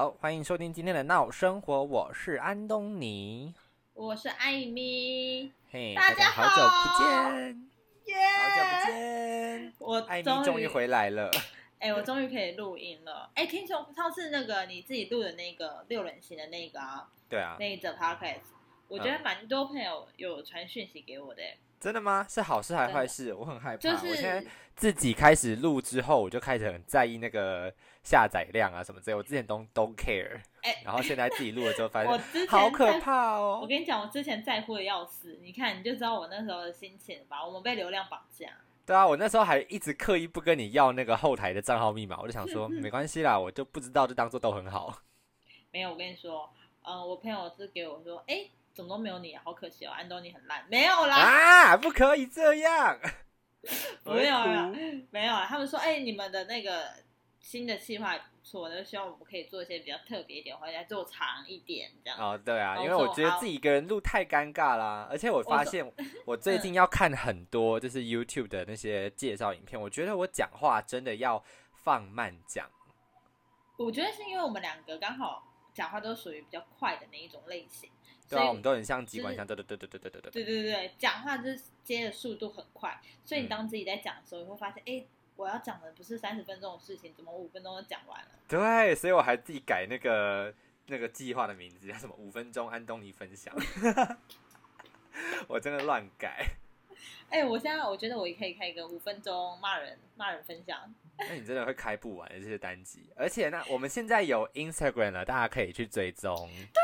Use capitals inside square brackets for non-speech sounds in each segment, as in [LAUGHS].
好，欢迎收听今天的闹生活，我是安东尼，我是艾米，嘿，大家好。久不好见，耶、好久不见，我艾米终于回来了，哎、我终于可以录音了。哎、听说上次那个你自己录的那个六人行的那个啊，对啊，那一则 podcast，我觉得蛮多朋友有传讯息给我的、真的吗？是好事还是坏事？我很害怕，就是我现在自己开始录之后，我就开始很在意那个下载量啊什么之类，我之前都 don't care，哎然后现在自己录了之后发 [LAUGHS] 我现之前好可怕哦，我跟你讲，我之前在乎的要死，你看你就知道我那时候的心情吧。我们被流量绑架，对啊，我那时候还一直刻意不跟你要那个后台的账号密码，我就想说 [LAUGHS] 没关系啦，我就不知道就当做都很好。没有。我跟你说，嗯、我朋友是给我说，哎、怎么都没有你，好可惜哦，安东尼很烂，没有啦。啊，不可以这样！没有啦哭，没有啊，他们说，哎、你们的那个新的计划也不错，就希望我们可以做一些比较特别一点，或者做长一点这样。哦，对啊，因为我觉得自己一个人录太尴尬啦，而且我发现我最近要看很多就是 YouTube 的那些介绍影片，我觉得我讲话真的要放慢讲。我觉得是因为我们两个刚好讲话都属于比较快的那一种类型，对啊，我们都很像机关就是枪，对对对对对对对对。对对对对，讲话就是接的速度很快，所以你嗯当自己在讲的时候，你会发现，哎、我要讲的不是三十分钟的事情，怎么五分钟就讲完了？对，所以我还自己改那个那个计划的名字，叫什么五分钟安东尼分享。我真的乱改。[LAUGHS] 哎、我现在我觉得我也可以开一个五分钟骂人骂人分享，那你真的会开不完的这些单集，而且呢，我们现在有 Instagram 了，大家可以去追踪。对，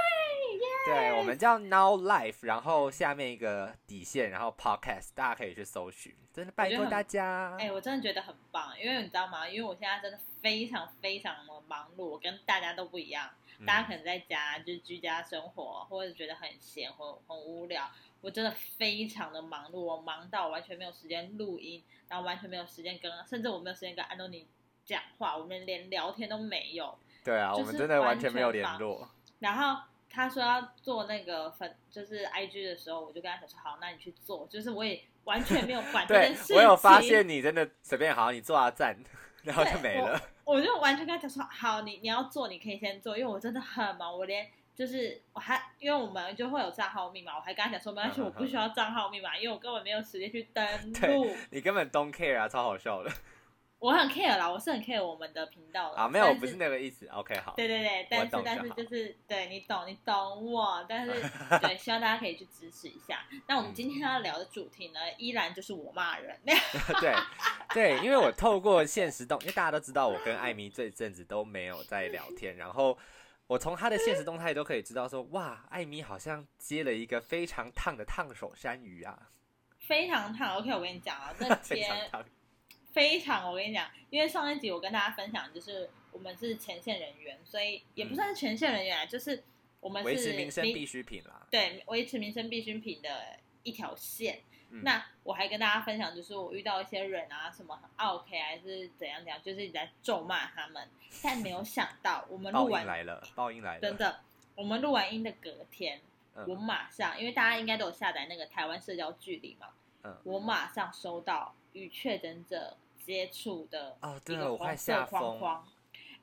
对，我们叫 Now Life，然后下面一个底线，然后 Podcast，大家可以去搜寻。真的拜托大家。哎、我真的觉得很棒，因为你知道吗？因为我现在真的非常非常的忙碌，我跟大家都不一样。嗯大家可能在家就是居家生活，或者觉得很闲或很无聊。我真的非常的忙碌，我忙到我完全没有时间录音，然后完全没有时间跟，甚至我没有时间跟安东尼讲话，我们连聊天都没有。对啊，就是我们真的完全没有联络。然后他说要做那个粉，就是 IG 的时候，我就跟他讲说好，那你去做。就是我也完全没有管这件事情。我有发现你真的随便好，你做啊赞，然后就没了。我就完全跟他讲说，好，你你要做，你可以先做，因为我真的很忙，我连就是我还因为我们就会有账号密码，我还跟他讲说，没关系，我不需要账号密码，因为我根本没有时间去登录。你根本 don't care 啊，超好笑的我很 care 啦，我是很 care 我们的频道的啊！没有，我不是那个意思。OK，好。对对对，但是但是就是对你懂你懂我，但是 [LAUGHS] 对，希望大家可以去支持一下。那我们今天要聊的主题呢，依然就是我骂人。[LAUGHS] 对对，因为我透过现实动，因为大家都知道我跟艾米这阵子都没有在聊天，然后我从他的现实动态都可以知道说，哇，艾米好像接了一个非常烫的烫手山芋啊，非常烫，OK，我跟你讲啊，这 [LAUGHS] 非常天烫。非常，我跟你讲，因为上一集我跟大家分享，就是我们是前线人员，所以也不算是前线人员啊，就是我们是维持民生必需品啦。对维持民生必需品的一条线。嗯那我还跟大家分享，就是我遇到一些人啊，什么很 OK 还是怎样怎样，就是你在咒骂他们，但没有想到我们录完来了，报应来了。真的，我们录完音的隔天，我嗯马上，因为大家应该都有下载那个台湾社交距离嘛，嗯我马上收到与确诊者接触的哦，对了，我快吓疯。框框。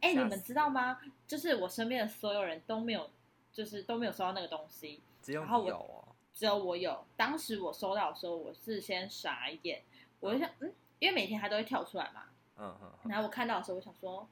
哎、吓你们知道吗？就是我身边的所有人都没有，就是都没有收到那个东西，只有然后我你有哦。只有我有。当时我收到的时候，我是先傻眼，我就想，嗯，因为每天它都会跳出来嘛，嗯嗯嗯。然后我看到的时候，我想说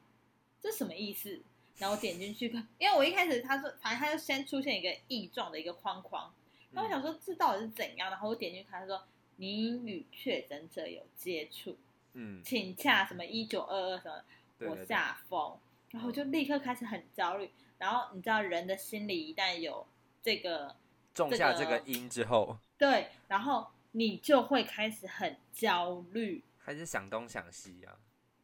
这什么意思？然后我点进去看，因为我一开始他说，反正他就先出现一个异状的一个框框，那我想说这到底是怎样？然后我点进去看，他说你与确诊者有接触，嗯，请假什么一九二二什么，我对对对吓疯，然后我就立刻开始很焦虑。然后你知道人的心里一旦有这个种下这这个个因之后，对，然后你就会开始很焦虑。开始想东想西啊。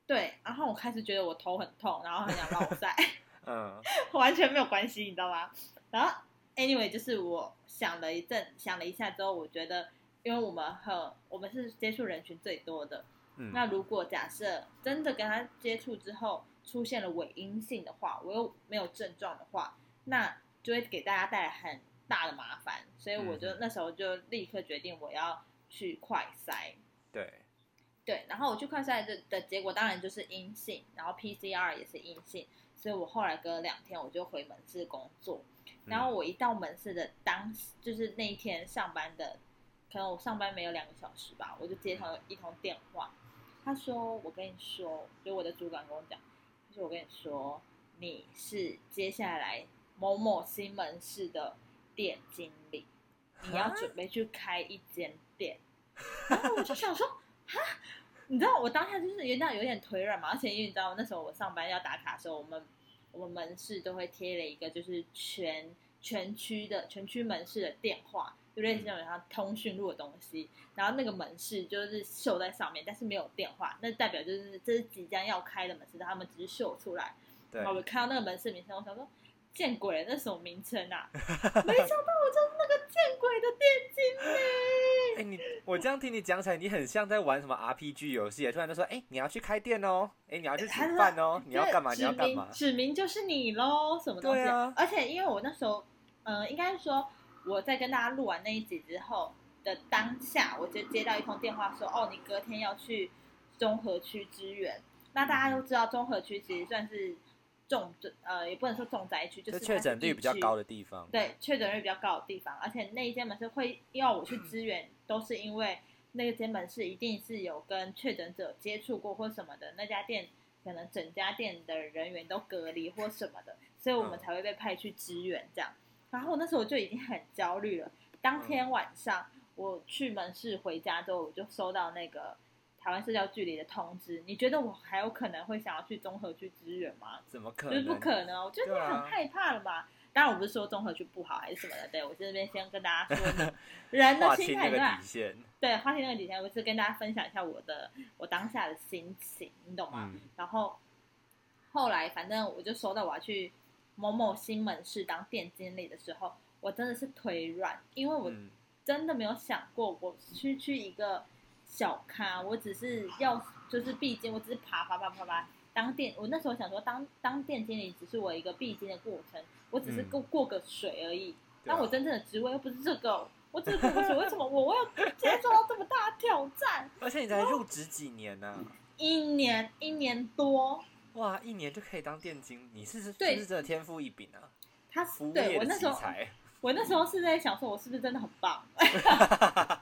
对，然后我开始觉得我头很痛，然后很想落晒。[LAUGHS] 嗯 [LAUGHS] 完全没有关系，你知道吗？然后，anyway，就是我想了一阵，想了一下之后，我觉得，因为我们很，我们是接触人群最多的，嗯。那如果假设真的跟他接触之后出现了伪阴性的话，我又没有症状的话，那就会给大家带来很大的麻烦，所以我就、嗯那时候就立刻决定我要去快筛。对，对，然后我去快筛的的结果当然就是阴性，然后 PCR 也是阴性，所以我后来隔了两天我就回门市工作。然后我一到门市的当，就是那一天上班的，可能我上班没有两个小时吧，我就接到一通电话，他说：“我跟你说，就我的主管跟我讲，他说我跟你说，你是接下来某某新门市的店经理，你要准备去开一间店。”然后我就想说，哈，你知道我当下就是有点有点腿软嘛，而且因为你知道那时候我上班要打卡的时候，我们。我们门市都会贴了一个，就是全全区的全区门市的电话，就类似那种像通讯录的东西。然后那个门市就是绣在上面，但是没有电话，那代表就是这是即将要开的门市，他们只是绣出来。对，我看到那个门市名称，我想说。见鬼！那什么名称啊？[LAUGHS] 没想到我就是那个见鬼的店经理。哎，你我这样听你讲起来，你很像在玩什么 RPG 游戏。突然就说：“哎，你要去开店哦，哎，你要去吃饭哦，你要干嘛？你要干嘛？”指名就是你喽，什么东西？而且因为我那时候，嗯，应该是说我在跟大家录完那一集之后的当下，我就接到一通电话说：“哦，你隔天要去综合区支援。”那大家都知道，综合区其实算是。重呃，也不能说重灾区，就是确诊率比较高的地方。对，确诊率比较高的地方，而且那一间门市会要我去支援，都是因为那个间门市一定是有跟确诊者接触过或什么的，那家店可能整家店的人员都隔离或什么的，所以我们才会被派去支援这样。然后那时候我就已经很焦虑了。当天晚上我去门市回家之后，我就收到那个。台湾社交距离的通知，你觉得我还有可能会想要去综合去支援吗？怎么可能？就是不可能，我觉得你很害怕了吧。当然，我不是说综合区不好还是什么的，对我这边先跟大家说，[LAUGHS] 人的心态对对，划清那个底线，我是跟大家分享一下我的我当下的心情，你懂吗？然后后来反正我就收到我要去某某新门市当店经理的时候，我真的是腿软，因为我真的没有想过我去去一个。小咖，我只是要，就是必经，我只是爬爬爬爬爬当店。我那时候想说，当当店经理只是我一个必经的过程，我只是过过个水而已。但我真正的职位又不是这个，我只是过个水。为什么我我要接受到这么大的挑战？而且你才入职几年呢？一年一年多。哇，一年就可以当店经，你是是是真的天赋异禀啊！他对我那时候，[LAUGHS] 我那时候是在想说，我是不是真的很棒？[LAUGHS]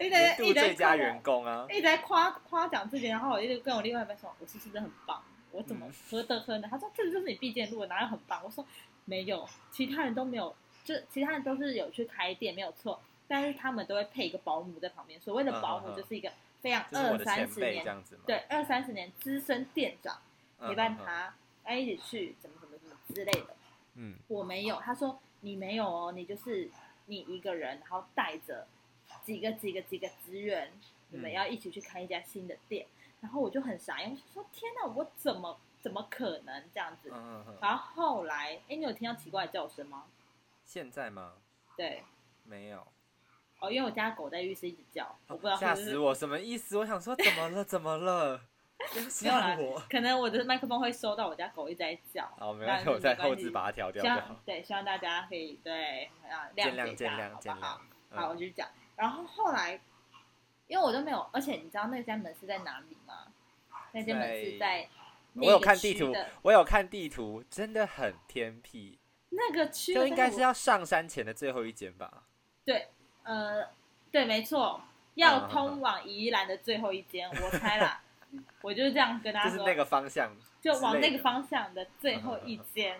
一直一直最佳员工啊！一直在夸夸奖自己，然后我一直跟我另外一半说：“我是不是真的很棒？我怎么何德何能？”他说：“这就是你必见路，哪有很棒？”我说：“没有，其他人都没有，就其他人都是有去开店，没有错。但是他们都会配一个保姆在旁边。所谓的保姆就是一个非常二三十年，对二三十年资深店长陪伴他，哎，一起去怎么怎么怎么之类的。嗯，我没有。他说你没有哦，你就是。”你一个人，然后带着几个几个几个职员，你们要一起去开一家新的店，然后我就很傻，因为说天哪，我怎么怎么可能这样子？然后后来，哎，你有听到奇怪的叫声吗？现在吗？对，没有。哦，因为我家狗在浴室一直叫，我不知道吓死我什么意思？我想说怎么了？怎么了？[LAUGHS] 没有啦，可能我的麦克风会收到我家狗一直在叫。好，没关系，我在后置把它调掉。对，希望大家可以对啊见谅见谅见谅。好，我就讲。然后后来，因为我都没有，而且你知道那间门是在哪里吗？那间门是在我有看地图，我有看地图，真的很偏僻。那个区就应该是要上山前的最后一间吧？对，呃，对，没错，要通往宜兰的最后一间，我猜啦。[LAUGHS] 我就是这样跟他说，就是那个方向，就往那个方向的最后一间，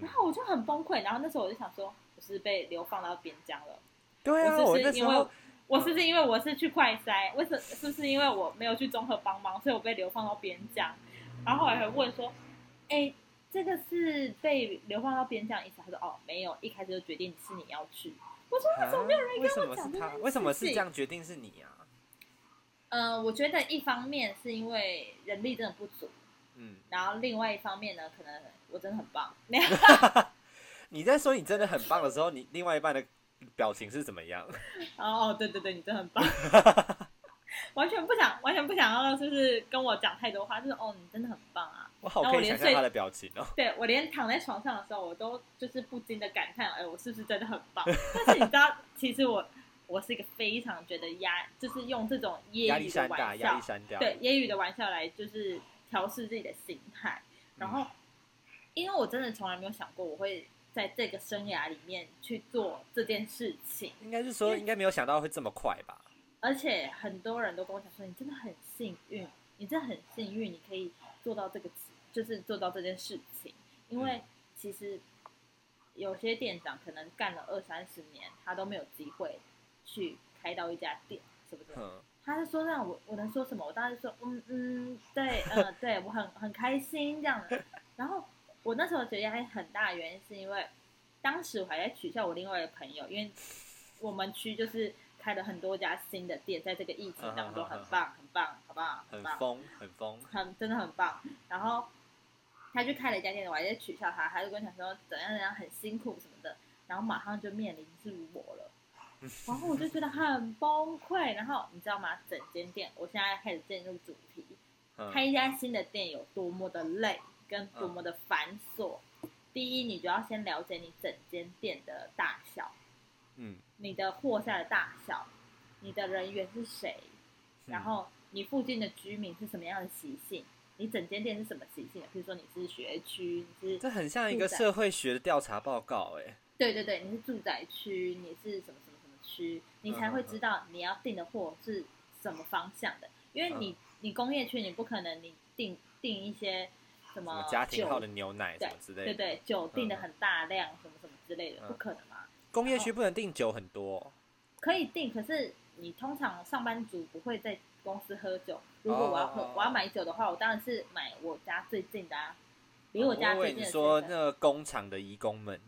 然后我就很崩溃。然后那时候我就想说，我是被流放到边疆了。对啊，我是因为我是不是因为我是去快筛？为什是不是因为我没有去综合帮忙，所以我被流放到边疆？然后后来还问说，哎，这个是被流放到边疆意思？他说哦，没有，一开始就决定是你要去。我说为什么没有人跟我讲？为什么是这样决定是你啊？呃，我觉得一方面是因为人力真的不足，嗯，然后另外一方面呢，可能我真的很棒。[LAUGHS] 你在说你真的很棒的时候，你另外一半的表情是怎么样？哦，对对对，你真的很棒，[LAUGHS] [LAUGHS] 完全不想，完全不想要，就是跟我讲太多话，就是哦，你真的很棒啊！我好可以想象他的表情哦。对我连躺在床上的时候，我都就是不禁的感叹，哎，我是不是真的很棒？但是你知道，其实我。我是一个非常觉得压，就是用这种揶揄的玩笑，对揶揄的玩笑来就是调试自己的心态。然后，因为我真的从来没有想过我会在这个生涯里面去做这件事情，应该是说应该没有想到会这么快吧。而且很多人都跟我讲说，你真的很幸运，你真的很幸运，你可以做到这个，就是做到这件事情。因为其实有些店长可能干了二三十年，他都没有机会去开到一家店，是不是？他是说让我我能说什么？我当时说，嗯嗯，对，嗯 [LAUGHS] 对，我很很开心这样的。然后我那时候觉得还很大的原因是因为当时我还在取笑我另外一个朋友，因为我们区就是。开了很多家新的店，在这个疫情当中很棒，很棒，好不好？很疯，很疯，很真的很棒。然后他去开了一家店，我还在取笑他，他就跟他说怎样怎样很辛苦什么的。然后马上就面临是我了，然后我就觉得很崩溃。然后你知道吗？整间店，我现在开始进入主题，开一家新的店有多么的累，跟多么的繁琐。第一，你就要先了解你整间店的大小。嗯，你的货下的大小，你的人员是谁，然后你附近的居民是什么样的习性，你整间店是什么习性？比如说你是学区，你是这很像一个社会学的调查报告，哎，对对对，你是住宅区，你是什么什么什么区，你才会知道你要订的货是什么方向的，因为你你工业区你不可能你订订一些什么家庭号的牛奶什么之类，对对，酒订的很大量什么什么之类的，不可能。嘛。工业区不能订酒很多，可以订，可是你通常上班族不会在公司喝酒。如果我要喝，我要买酒的话，我当然是买我家最近的啊，离我家最近的。你说那个工厂的义工们？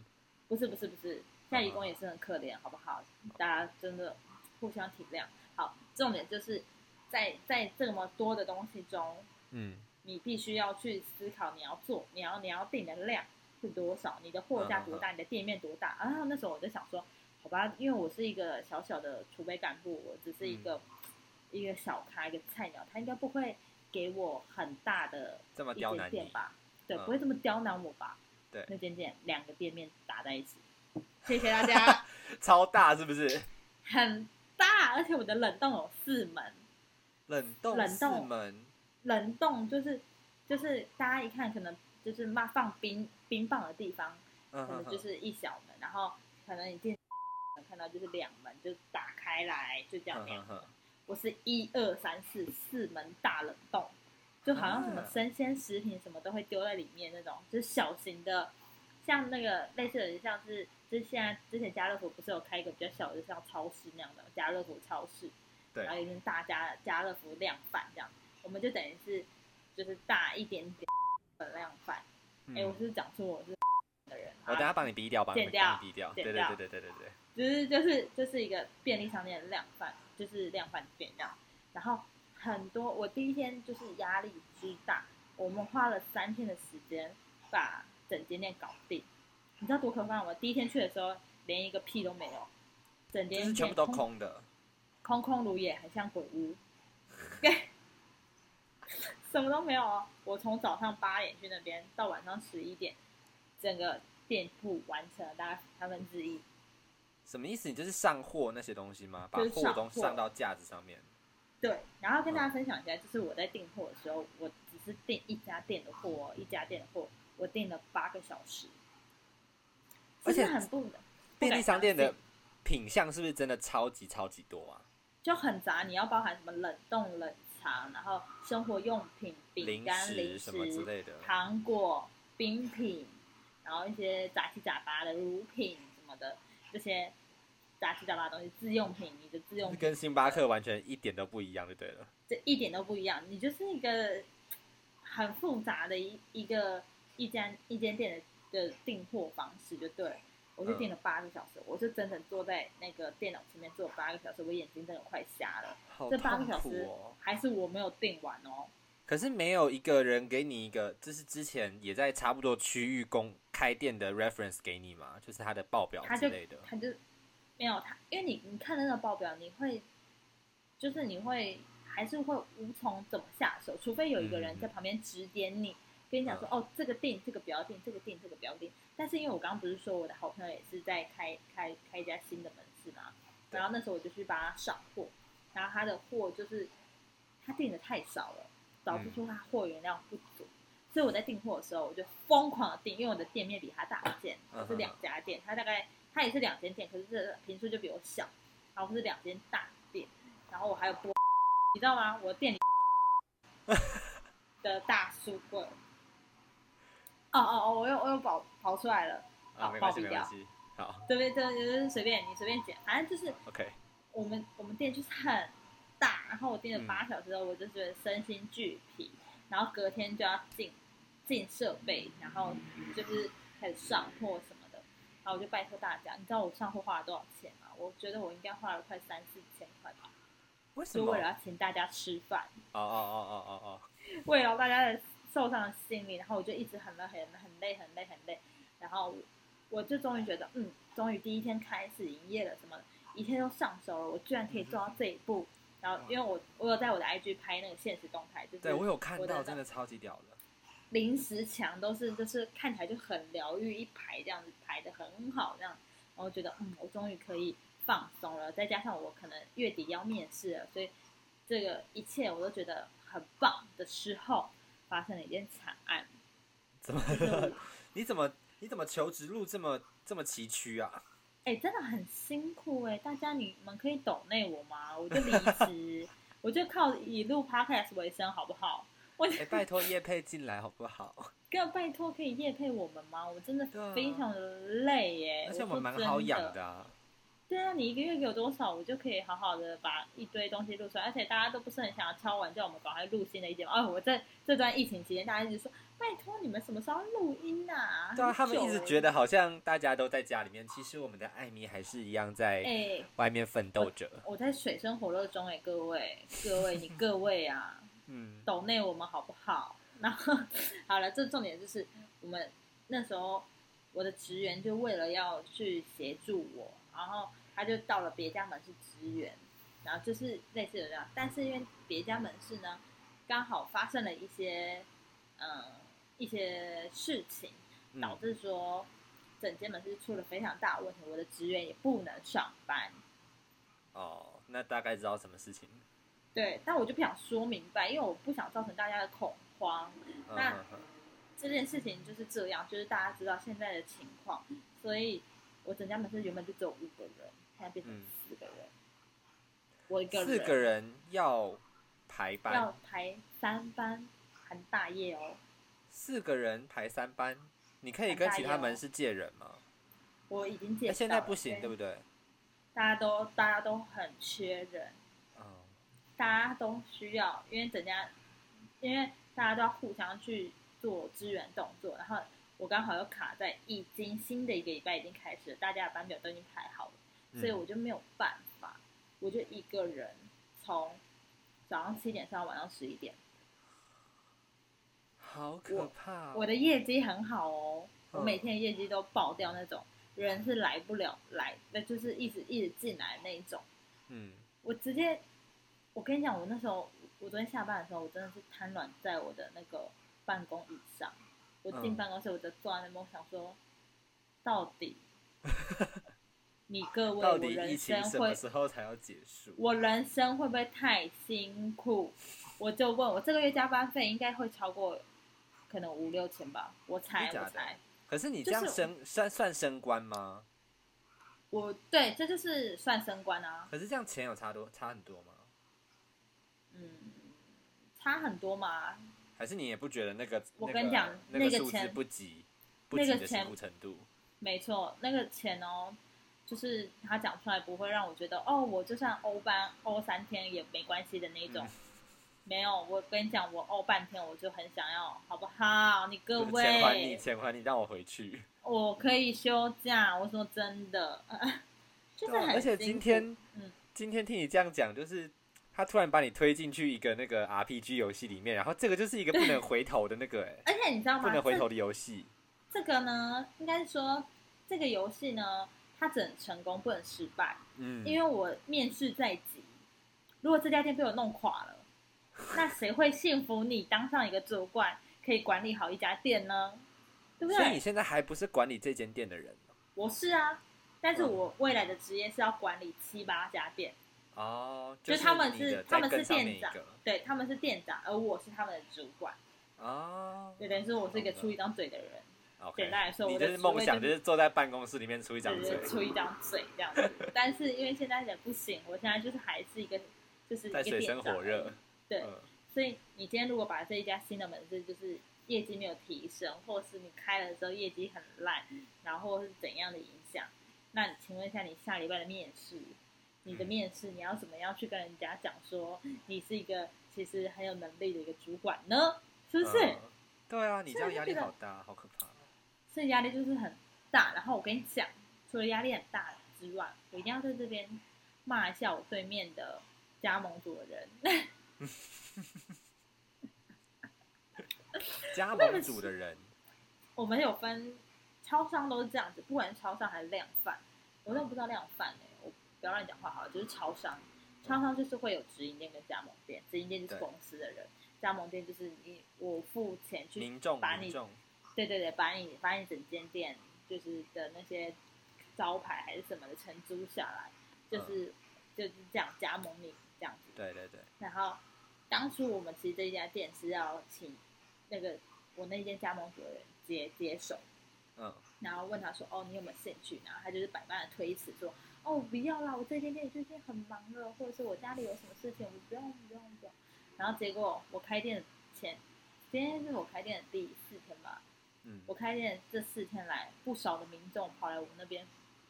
不是不是不是，现在义工也是很可怜，好不好？大家真的互相体谅。好，重点就是在在这么多的东西中，嗯，你必须要去思考你要做，你要你要订的量。是多少？你的货架多大？你的店面多大？然后那时候我就想说，好吧，因为我是一个小小的储备干部，我只是一个一个小咖，一个菜鸟，他应该不会给我很大的一间店吧？对，不会这么刁难我吧？对，那间店两个店面打在一起，谢谢大家。[LAUGHS] 超大是不是？很大，而且我的冷冻有四门。冷冻冷冻门，冷冻就是就是大家一看可能。就是放放冰冰棒的地方，可能就是一小门，然后可能你进能看到就是两门就打开来，就这样两门。我是一二三四四门大冷冻，就好像什么生鲜食品什么都会丢在里面那种，就是小型的，像那个类似的，像是就是现在之前家乐福不是有开一个比较小的像超市那样的家乐福超市，对，然后一大家家乐福量贩这样，我们就等于是就是大一点点。量贩，哎，我是讲出我是的人，我等下帮你逼掉，帮你掉，逼掉，对对对对对对对，就是就是就是一个便利商店的量贩，就是量贩店这样。然后很多，我第一天就是压力之大，我们花了三天的时间把整间店搞定。你知道多可怕吗？第一天去的时候连一个屁都没有，整间店全部都空的，空空如也，很像鬼屋。[LAUGHS] 对。什么都没有哦！我从早上八点去那边，到晚上十一点，整个店铺完成了大概三分之一。什么意思？你就是上货那些东西吗？把货都上到架子上面。对，然后跟大家分享一下，就是我在订货的时候，我只是订一家店的货哦，一家店的货，我订了八个小时，而且很不的。便利商店的品相是不是真的超级超级多啊？就很杂，你要包含什么冷冻冷。然后生活用品、饼干、零食之类的、糖果、冰品，然后一些杂七杂八的乳品什么的，这些杂七杂八的东西，自用品，你的自用品跟星巴克完全一点都不一样，就对了。这一点都不一样，你就是一个很复杂的一一个一间一间店的的订货方式，就对。我就订了八个小时，我就整整坐在那个电脑前面坐八个小时，我眼睛真的快瞎了。这八个小时还是我没有订完哦。可是没有一个人给你一个，这是之前也在差不多区域公开店的 reference 给你嘛？就是他的报表之类的。他就没有他，因为你你看那个报表，你会就是你会还是会无从怎么下手，除非有一个人在旁边指点你。跟你讲说哦，这个订，这个不要订，这个订，这个不要订。但是因为我刚刚不是说我的好朋友也是在开开开一家新的门市嘛，然后那时候我就去帮他上货，然后他的货就是他订的太少了，导致说他货源量不足。所以我在订货的时候，我就疯狂的订，因为我的店面比他大一间，嗯哼我是两家店，他大概他也是两间店，可是这平数就比我小，然后是两间大店，然后我还有播，你知道吗？我店里 [LAUGHS] 的大书柜，哦哦哦，我又我又跑跑出来了，啊，好没关系，没关系。好这边这就是随便你随便剪，反正就是，OK，我们我们店就是很大，然后我订了嗯八小时之后，我就觉得身心俱疲，然后隔天就要进进设备，然后就是开始上货什么的，然后我就拜托大家，你知道我上货花了多少钱吗？我觉得我应该花了快三四千块吧，为什么？就为了要请大家吃饭，哦哦哦哦哦哦，[LAUGHS] 为了大家的受伤的心理，然后我就一直很累很很累很累很累，然后我就终于觉得，嗯，终于第一天开始营业了，什么的一切都上手了，我居然可以做到这一步。然后因为我我有在我的 IG 拍那个现实动态，就是对我有看到，真的超级屌的。临时墙都是就是看起来就很疗愈，一排这样子排的很好，这样，然后觉得嗯，我终于可以放松了。再加上我可能月底要面试了，所以这个一切我都觉得很棒的时候，发生了一件惨案。怎么？[LAUGHS] 你怎么你怎么求职路这么这么崎岖啊？哎、真的很辛苦哎、大家你们可以抖内我吗？我就离职，我就靠以录 podcast 为生，好不好？我哎、拜托叶佩进来好不好？[LAUGHS] 哥拜托可以夜配我们吗？我真的非常的累耶、而且我们蛮好养的啊。对啊，你一个月给我多少，我就可以好好的把一堆东西录出来，而且大家都不是很想要敲完叫我们赶快录新的一节目。哦，我在这段疫情期间，大家一直说拜托你们什么时候要录音啊？对啊，他们一直觉得得好像大家都在家里面，其实我们的艾米还是一样在哎、外面奋斗着。我在水深火热中哎、各位各位你各位啊，[LAUGHS] 嗯，抖内我们好不好？[LAUGHS] 然后好了，这重点就是我们那时候我的职员就为了要去协助我，然后他就到了别家门市支援，然后就是类似的这样，但是因为别家门市呢，刚好发生了一些嗯一些事情，导嗯致说整间门市出了非常大的问题，我的职员也不能上班。哦，那大概知道什么事情。对，但我就不想说明白，因为我不想造成大家的恐慌。嗯那这件事情就是这样，就是大家知道现在的情况，所以我整家门市原本就只有五个人，现在变成嗯四个人，我一个人四个人要排班要，排三班，含大业哦。四个人排三班，你可以跟其他门是借人吗？我已经介绍了，哎现在不行，对不对？对？大家都大家都很缺人，嗯，大家都需要，因为整家，因为大家都要互相去做支援动作，然后我刚好又卡在已经新的一个礼拜已经开始了，大家的班表都已经排好了，所以嗯我就没有办法，我就一个人从早上七点上到晚上十一点，好可怕哦。我的业绩很好哦，我嗯每天的业绩都爆掉那种，人是来不了来，那就是一直一直进来的那一种。嗯，我直接，我跟你讲，我那时候，我昨天下班的时候，我真的是瘫软在我的那个办公椅上。我进嗯办公室，我就坐在那边，我想说，到底，[LAUGHS] 你各位，到底疫情生，什么时候才要结束？我人生会不会太辛苦？我就问我这个月加班费应该会超过，可能五六千吧，我猜，我猜。可是你这样升算算升官吗？我对，这就是算升官啊，可是这样钱有差多差很多吗？嗯，差很多吗，还是你也不觉得那个？我跟你讲那那个数字钱不及不那个及的辛钱苦程度。没错，那个钱哦，就是他讲出来不会让我觉得哦，我就算欧班欧三天也没关系的那种。嗯 [LAUGHS] 没有，我跟你讲，我欧半天我就很想要，好不好？你各位钱还你，位，钱还你，让我回去。[LAUGHS] 我可以休假。我说真的，[LAUGHS] 就是而且今天，嗯今天听你这样讲，就是他突然把你推进去一个那个 RPG 游戏里面，然后这个就是一个不能回头的那个、哎，而且你知道吗？不能回头的游戏。这个呢，应该是说这个游戏呢，它只能成功，不能失败。嗯，因为我面试在即，如果这家店被我弄垮了，那谁会信服你当上一个主管，可以管理好一家店呢？对不对所以你？现在还不是管理这间店的人。我是啊，但是嗯我未来的职业是要管理七八家店，哦，就是他们是他们是店长，对，他们是店长，而我是他们的主管，哦，对，等于说我是一个出一张嘴的人简单来说你我的就是梦想，就就是坐在办公室里面出一张出一张 [LAUGHS] 嘴这样子。但是因为现在人不行，我现在就是还是一个就是一个在水深店长对，嗯所以你今天如果把这一家新的门市就是业绩没有提升，或是你开了之后业绩很烂，然后是怎样的影响？那你请问一下，你下礼拜的面试，你的嗯面试你要怎么样去跟人家讲说你是一个其实很有能力的一个主管呢？是不是？嗯对啊，你这样压力好大，好可怕。所以压力就是很大。然后我跟你讲，除了压力很大之外，我一定要在这边骂一下我对面的加盟组的人。加盟组的人，我们有分超商都是这样子，不管是超商还是量贩，我都不知道量贩哎、我不要乱讲话好了，就是超商，超商就是会有直营店跟加盟店，直营店就是公司的人，加盟店就是你我付钱去民众把你民众，对对对，把你把你整间店就是的那些招牌还是什么的承租下来，就是、就是这样加盟你这样子。对对对，然后当初我们其实这一家店是要请那个我那间加盟主的人接接手，嗯，然后问他说：“哦，你有没有兴趣？”然后他就是百般的推辞说：“哦，不要啦，我这间店最近很忙了，或者是我家里有什么事情，我不用不用不用。”然后结果我开店前，今天是我开店的第四天吧，嗯我开店这四天来，不少的民众跑来我们那边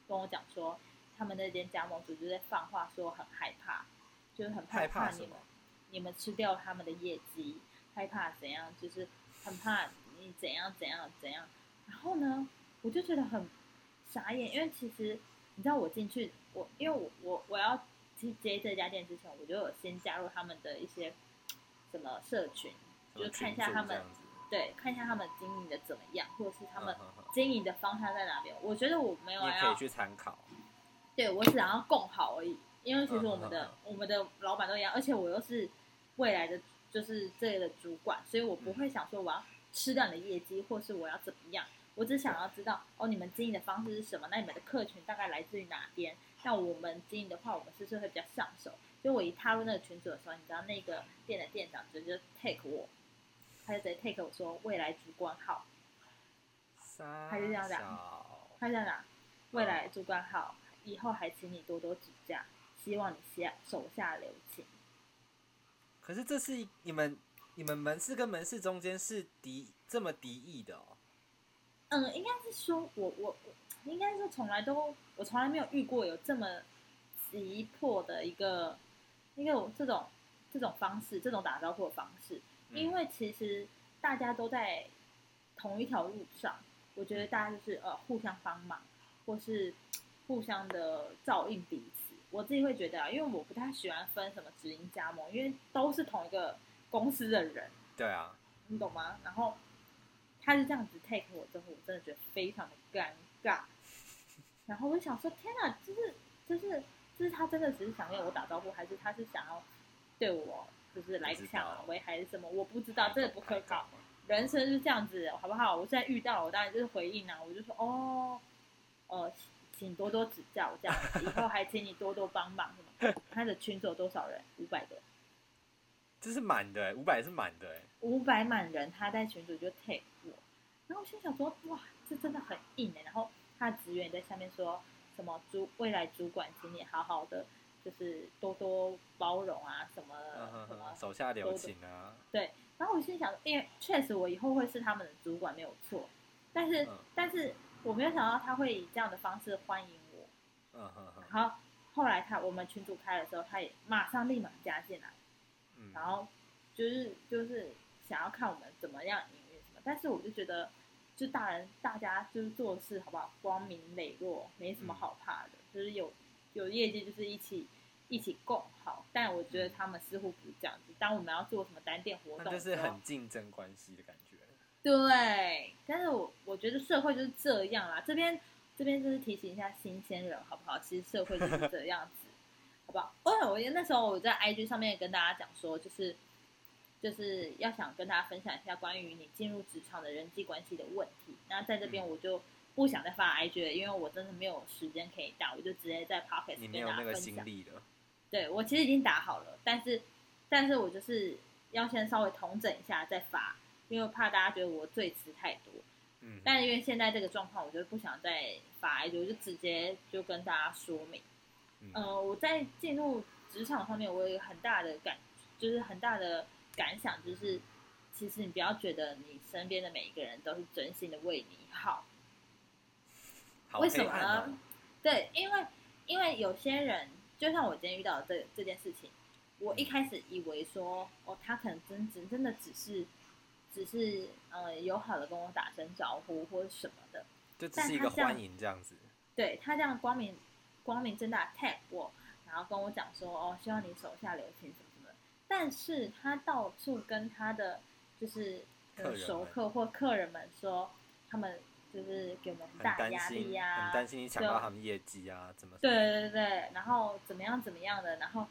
跟我讲说，他们那间加盟主就在放话说很害怕，就是很害怕你们？你们吃掉他们的业绩，害怕怎样，就是很怕你怎样怎样怎样。然后呢，我就觉得很傻眼，因为其实你知道我进去，我因为我我我要去接这家店之前，我就有先加入他们的一些什么社群，就是看一下他们对，看一下他们经营的怎么样，或者是他们经营的方向在哪边。我觉得我没有要你可以去参考，对我只想要共好而已，因为其实我们的、我们的老板都一样，而且我又是未来的就是这里的主管，所以我不会想说我要吃掉你的业绩，或是我要怎么样，我只想要知道哦，你们经营的方式是什么？那你们的客群大概来自于哪边？那我们经营的话，我们是不是会比较上手？就我一踏入那个群组的时候，你知道那个店的店长直接就 take 我，他就直接 take 我说未来主管好，他他就这样讲他在哪？未来主管好，以后还请你多多指教，希望你下手下留情。可是这是你们你们门市跟门市中间是敌这么敌意的哦。嗯，应该是说我我我应该是从来都我从来没有遇过有这么急迫的一个一个这种这种方式，这种打招呼的方式，嗯因为其实大家都在同一条路上，我觉得大家就是呃互相帮忙，或是互相的照应彼此。我自己会觉得啊，因为我不太喜欢分什么直营加盟，因为都是同一个公司的人，对啊，你懂吗？然后他是这样子 take 我之后，我真的觉得非常的尴尬。[LAUGHS] 然后我就想说，天哪，就是就是就是他真的只是想跟我打招呼，还是他是想要对我就是来抢道为还是什么？我不知道，这个不可靠。人生是这样子，好不好？我现在遇到，我当然就是回应啊，我就说哦，呃，请多多指教，这样子，以后还请你多多帮忙什么？他的群组有多少人？五百个，这是满的哎，五百是满的哎。五百满人，他在群组就 take 我，然后我心想说，哇，这真的很硬哎。然后他的职员也在下面说什么主未来主管，请你好好的，就是多多包容啊，什么什么，手下留情啊。对，然后我心想，因为确实我以后会是他们的主管没有错，但是、嗯但是我没有想到他会以这样的方式欢迎我。嗯哼哼，然后后来他我们群主开的时候，他也马上立马加进来，嗯，然后就是就是想要看我们怎么样营运什么，但是我就觉得，就大人大家就是做事好不好，光明磊落，没什么好怕的，就是有有业绩就是一起一起共好。但我觉得他们似乎不是这样子，当我们要做什么单店活动就是很竞争关系的感觉。对，但是我我觉得社会就是这样啦。这边这边就是提醒一下新鲜人，好不好？其实社会就是这样子，好不好？哦，我那时候我在 IG 上面跟大家讲说，就是就是要想跟大家分享一下关于你进入职场的人际关系的问题。那在这边我就不想再发 IG 了，因为我真的没有时间可以打，我就直接在 Pocket 你没跟有那个。心力了。对我其实已经打好了，但是但是我就是要先稍微统整一下再发，因为怕大家觉得我赘词太多。嗯，但因为现在这个状况，我就不想再发 IG，，我就直接就跟大家说明。嗯呃，我在进入职场上面，我有一个很大的感，就是很大的感想，就是其实你不要觉得你身边的每一个人都是真心的为你，好为什么呢？对，因为因为有些人，就像我今天遇到这这件事情，我一开始以为说，哦，他可能真只真的只是只是呃友好的跟我打声招呼或者什么的，就只是一个欢迎这样子。对他这样光明光明正大 tag 我，然后跟我讲说哦，希望你手下留情什么什么的。但是他到处跟他的就是熟客或客人们说，他们就是给我们大的压，力呀、很担心你抢到他们业绩啊，怎么？对对对，然后怎么样怎么样的，然后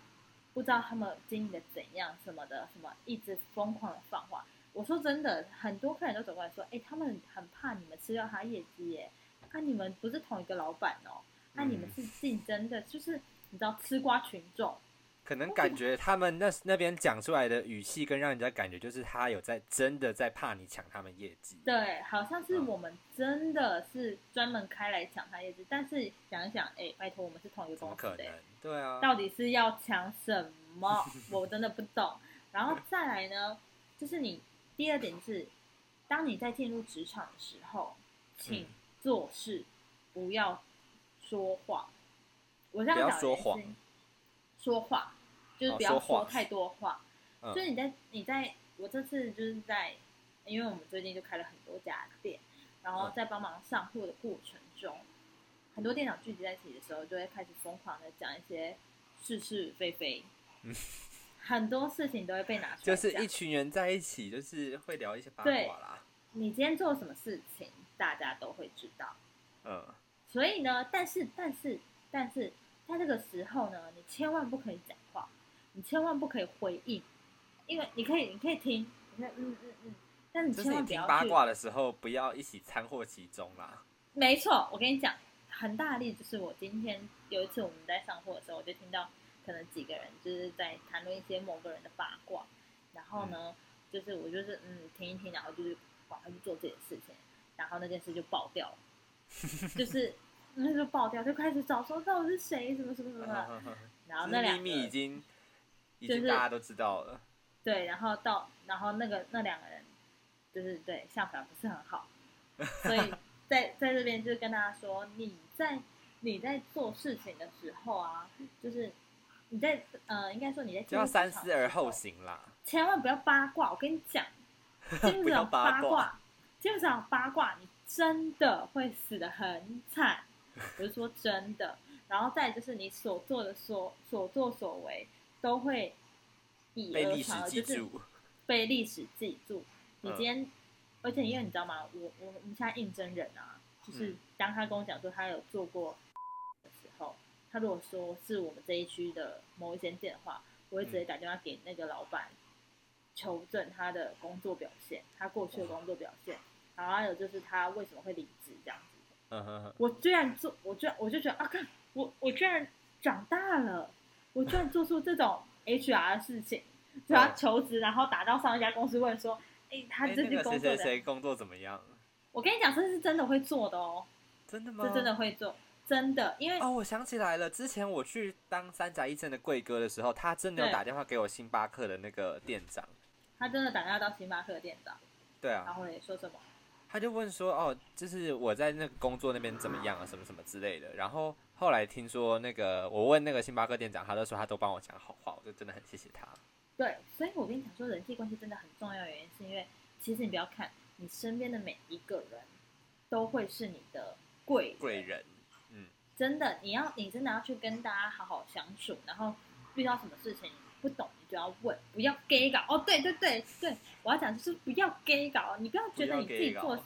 不知道他们经营的怎样什么的，什么一直疯狂的放话。我说真的，很多客人都走过来说，哎，他们很怕你们吃掉他业绩耶，啊，你们不是同一个老板哦，啊，你们嗯是竞争的，就是你知道吃瓜群众，可能感觉他们那那边讲出来的语气，跟让人家感觉就是他有在真的在怕你抢他们业绩。对，好像是嗯我们真的是专门开来抢他业绩，但是想一想，哎，拜托，我们是同一个公司的耶可能？对啊，到底是要抢什么？[LAUGHS] 我真的不懂。然后再来呢，就是你第二点是，当你在进入职场的时候，请嗯做事不要说谎。我这样不要说谎说话就是哦不要说太多话。嗯所以你在你在我这次就是在，因为我们最近就开了很多家店，然后嗯在帮忙上货的过程中，很多店长聚集在一起的时候，就会开始疯狂的讲一些是是非非，嗯很多事情都会被拿出来讲就是一群人在一起，就是会聊一些八卦啦。你今天做了什么事情，大家都会知道。嗯，所以呢，但是但是但是在这个时候呢，你千万不可以讲话，你千万不可以回应，因为你可以你可以听，你可以嗯嗯嗯，但你千万不要八卦的时候，不要一起掺和其中啦。没错，我跟你讲，很大的例子就是我今天有一次我们在上货的时候，我就听到可能几个人就是在谈论一些某个人的八卦，然后呢，就是我就是嗯听一听，然后就是赶快去做这件事情，然后那件事就爆掉了，[LAUGHS] 就是那就爆掉，就开始找说到底是谁，什么什么什么，然后那就是两个秘密已经已就是经大家都知道了。对，然后到然后那个那两个人就是对相反不是很好，所以 [LAUGHS] 在在这边就是跟大家说，你在你在做事情的时候啊，就是你在呃，应该说你在就要三思而后行啦。千万不要八卦。我跟你讲，[LAUGHS] 进入不要这种八卦卦，进入这种八卦，你真的会死的很惨。我是说真的。然后再就是你所做的所所作所为都会以被历史讹传讹，就是。被历史记住。你嗯今天，而且因为你知道吗？我我我们现在应征人啊，就是嗯当他跟我讲说他有做过的时候，他如果说是我们这一区的某一间店的话，我会直嗯接打电话给那个老板，求证他的工作表现，他过去的工作表现，然后还有就是他为什么会离职这样子。嗯哼哼，我居然做，我居然我就觉得啊，看我我居然长大了，我居然做出这种 HR 的事情，就他嗯求职，然后打到上一家公司问说，哎、他哎这个谁谁谁工作怎么样？我跟你讲，这是真的会做的哦，真的吗？这真的会做，真的，因为、哦，我想起来了，之前我去当三甲一生的贵哥的时候，他真的有打电话给我星巴克的那个店长。他真的打电话到星巴克的店长，对啊，然后也说什么，他就问说，哦，就是我在那个工作那边怎么样啊，什么什么之类的。然后后来听说那个我问那个星巴克店长，他就说他都帮我讲好话，我就真的很谢谢他。对，所以我跟你讲说人际关系真的很重要，原因是因为其实你不要看你身边的每一个人都会是你的贵贵人，嗯，真的，你要你真的要去跟大家好好相处，然后遇到什么事情不懂，你就要问，不要 gay 搞。哦，对对对对，我要讲就是不要 gay 搞，你不要觉得你自己做，不要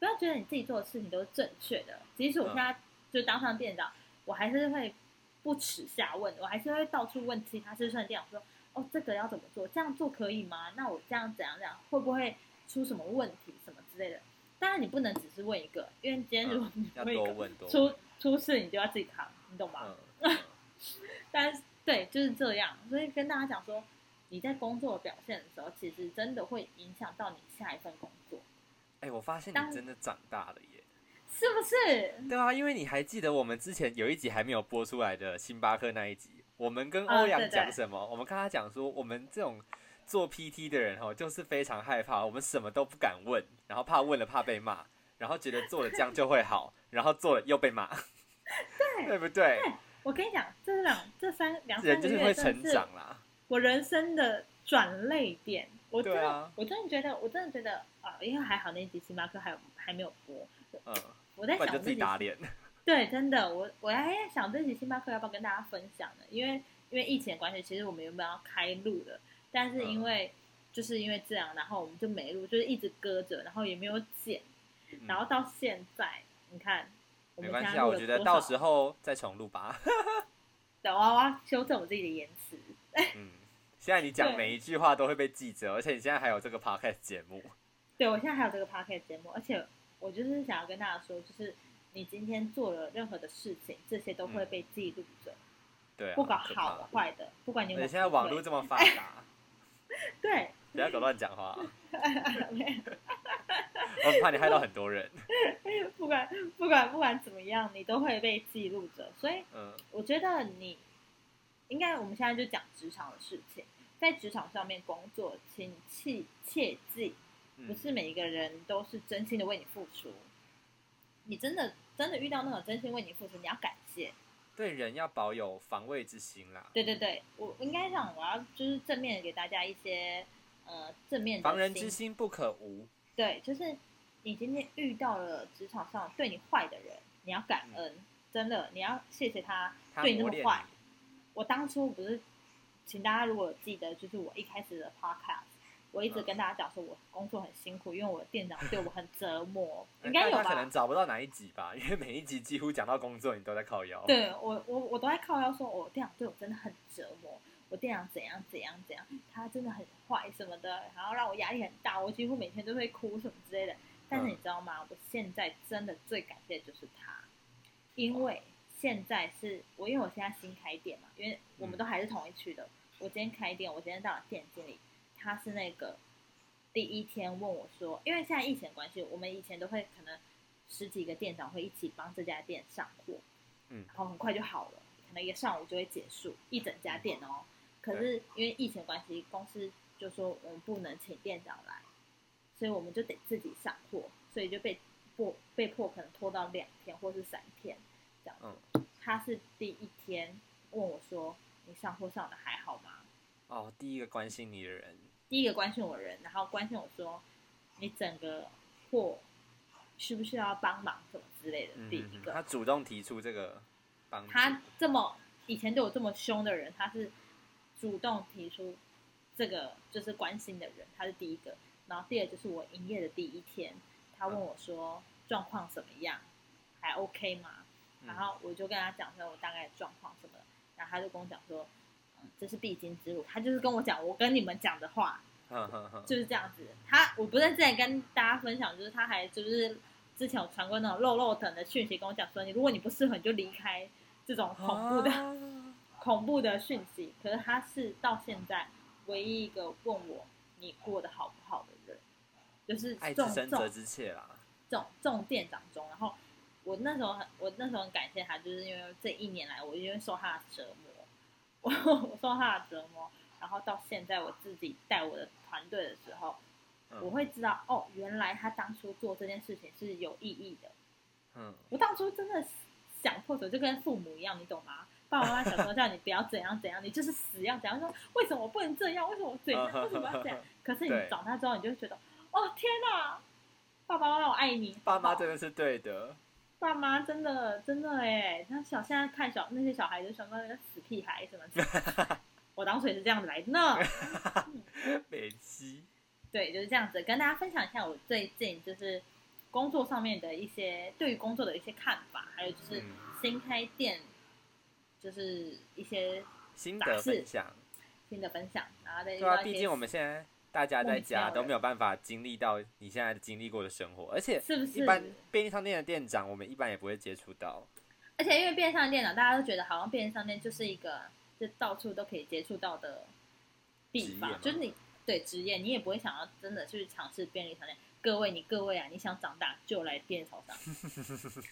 不要觉得你自己做的事情都是正确的。即使我现在就当上店长，我还是会不耻下问，我还是会到处问其他资深的店长说，哦，这个要怎么做？这样做可以吗？那我这样怎样怎样，会不会出什么问题什么之类的？当然你不能只是问一个，因为今天如果你要问一个，多问多问。出出事你就要自己扛，你懂吗？[LAUGHS] 但是对，就是这样。所以跟大家讲说，你在工作表现的时候，其实真的会影响到你下一份工作。哎、我发现你真的长大了耶。是不是？[LAUGHS] 对啊，因为你还记得我们之前有一集还没有播出来的星巴克那一集，我们跟欧阳讲什么？我们跟他讲说，我们这种做 PT 的人哦，就是非常害怕，我们什么都不敢问，然后怕问了怕被骂，然后觉得做了这样就会好，然后做了又被骂，对 [LAUGHS] 对不对？我跟你讲，这两这三两三人就是会成长啦。我人生的转泪点。我真的，对啊我真的觉得，我真的觉得啊，因为还好那一集星巴克还有还没有播，嗯，我在想自己打脸。对，真的，我我还在想这期星巴克要不要跟大家分享呢？因为因为疫情的关系，其实我们原本要开录的，但是因为、就是因为这样，然后我们就没录，就是一直搁着，然后也没有剪，嗯然后到现在，你看，我没关系我觉得到时候再重录吧。等娃娃修正我自己的言辞。[LAUGHS] 嗯，现在你讲每一句话都会被记着，而且你现在还有这个 podcast 节目。对我现在还有这个 podcast 节目，而且我就是想要跟大家说，就是你今天做了任何的事情，这些都会被记录着，对啊，不管好坏的，不管你现在网络这么发达，[LAUGHS] 对，不要给我乱讲话，[LAUGHS] 我怕你害到很多人。[LAUGHS] 不管不管不管怎么样，你都会被记录着。所以嗯我觉得你应该，我们现在就讲职场的事情，在职场上面工作，请切切记，嗯，不是每一个人都是真心的为你付出。你真的真的遇到那种真心为你付出，你要感谢。对人要保有防卫之心啦，对对对，我应该讲，我要就是正面给大家一些呃正面的防人之心不可无。对，就是你今天遇到了职场上对你坏的人，你要感恩，真的，你要谢谢他他对你那么坏。我当初不是，请大家如果记得，就是我一开始的 podcast，我一直嗯跟大家讲说我工作很辛苦，因为我的店长对我很 [LAUGHS] 折磨，应该有吧可能？找不到哪一集吧，因为每一集几乎讲到工作，你都在靠腰。对我，我我都在靠腰说，我店长对我真的很折磨，我店长怎样怎样怎样，他真的很坏什么的，然后让我压力很大，我几乎每天都会哭什么之类的。但是嗯你知道吗？我现在真的最感谢的就是他，因为现在是我，因为我现在新开店嘛，因为我们都还是同一区的。我今天开店，我今天当了店经理，他是那个第一天问我说，因为现在疫情关系，我们以前都会可能十几个店长会一起帮这家店上货，嗯然后很快就好了，可能一个上午就会结束一整家店哦。可是因为疫情关系，公司就说我们不能请店长来，所以我们就得自己上货，所以就被迫被迫可能拖到两天或是三天这样子。他是第一天问我说：“你上货上的还好吗哦，第一个关心你的人，？”第一个关心我的人，然后关心我说：“你整个货需不需要帮忙什么之类的。嗯第一个，他主动提出这个帮助。他这么以前对我这么凶的人，他是主动提出这个就是关心的人，他是第一个。然后第二就是我营业的第一天，他问我说状况怎么样，还 OK 吗？嗯然后我就跟他讲说我大概的状况什么的，然后他就跟我讲说，嗯，这是必经之路。他就是跟我讲我跟你们讲的话，就是这样子。他我不是之前跟大家分享，就是他还就是之前有传过那种肉肉疼的讯息跟我讲说，你如果你不适合，你就离开这种恐怖的、啊恐怖的讯息。可是他是到现在唯一一个问我你过得好不好的人，就是爱深责之切啦。这种这种店长中，然后我那时候很我那时候很感谢他，就是因为这一年来我因为受他的折磨，我我受他的折磨，然后到现在我自己带我的团队的时候，嗯我会知道哦，原来他当初做这件事情是有意义的。嗯，我当初真的想破头，就跟父母一样，你懂吗？爸爸妈妈小时候叫你不要怎样怎样，你就是死要怎样，说为什么我不能这样？为什么我怎样？为什么要这样？[LAUGHS] 可是你对长大之后，你就会觉得，哦天哪，爸爸妈妈我爱你，爸妈真的是对的。爸妈真的真的哎，那小现在看小那些小孩就想说那个死屁孩什么的，[LAUGHS] 我当初也是这样子来的呢。北七，对，就是这样子，跟大家分享一下我最近就是工作上面的一些对于工作的一些看法，还有就是嗯新开店，就是一些心得分享。新的分享，然后再遇对啊，到一些毕竟我们现在大家在家都没有办法经历到你现在经历过的生活，而且是不是一般便利商店的店长，我们一般也不会接触到。而且因为便利商店长，大家都觉得好像便利商店就是一个就到处都可以接触到的地方就是你对职业，你也不会想要真的去尝试便利商店。各位，你各位啊，你想长大就来便利超商。[LAUGHS]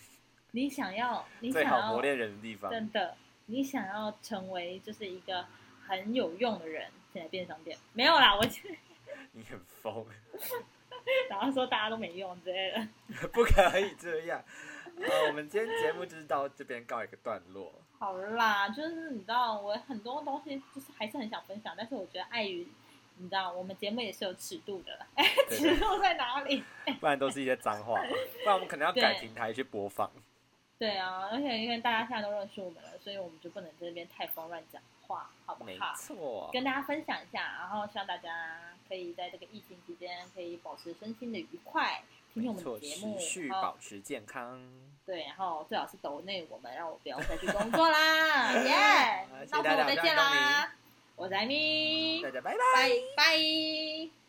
你想要，你想要最好磨练人的地方。真的，你想要成为就是一个很有用的人，现在便利商店没有啦，我 [LAUGHS] 你很疯，然后说大家都没用之类的。[LAUGHS] 不可以这样。呃，我们今天节目就是到这边告一个段落。好啦，就是你知道，我很多东西就是还是很想分享，但是我觉得碍于你知道，我们节目也是有尺度的。哎，尺度在哪里？[LAUGHS] 不然都是一些脏话，不然我们可能要改平台去播放。对啊，而且因为大家现在都认识我们了，所以我们就不能在这边太疯乱讲话，好不没好？错，跟大家分享一下，然后希望大家可以在这个疫情期间可以保持身心的愉快，听听我们，的节目，持续保持健康。对，然后最好是抖内我们，让我不要再去工作啦，[LAUGHS] 耶、那我们再见啦，我是艾米，大家拜拜。拜拜。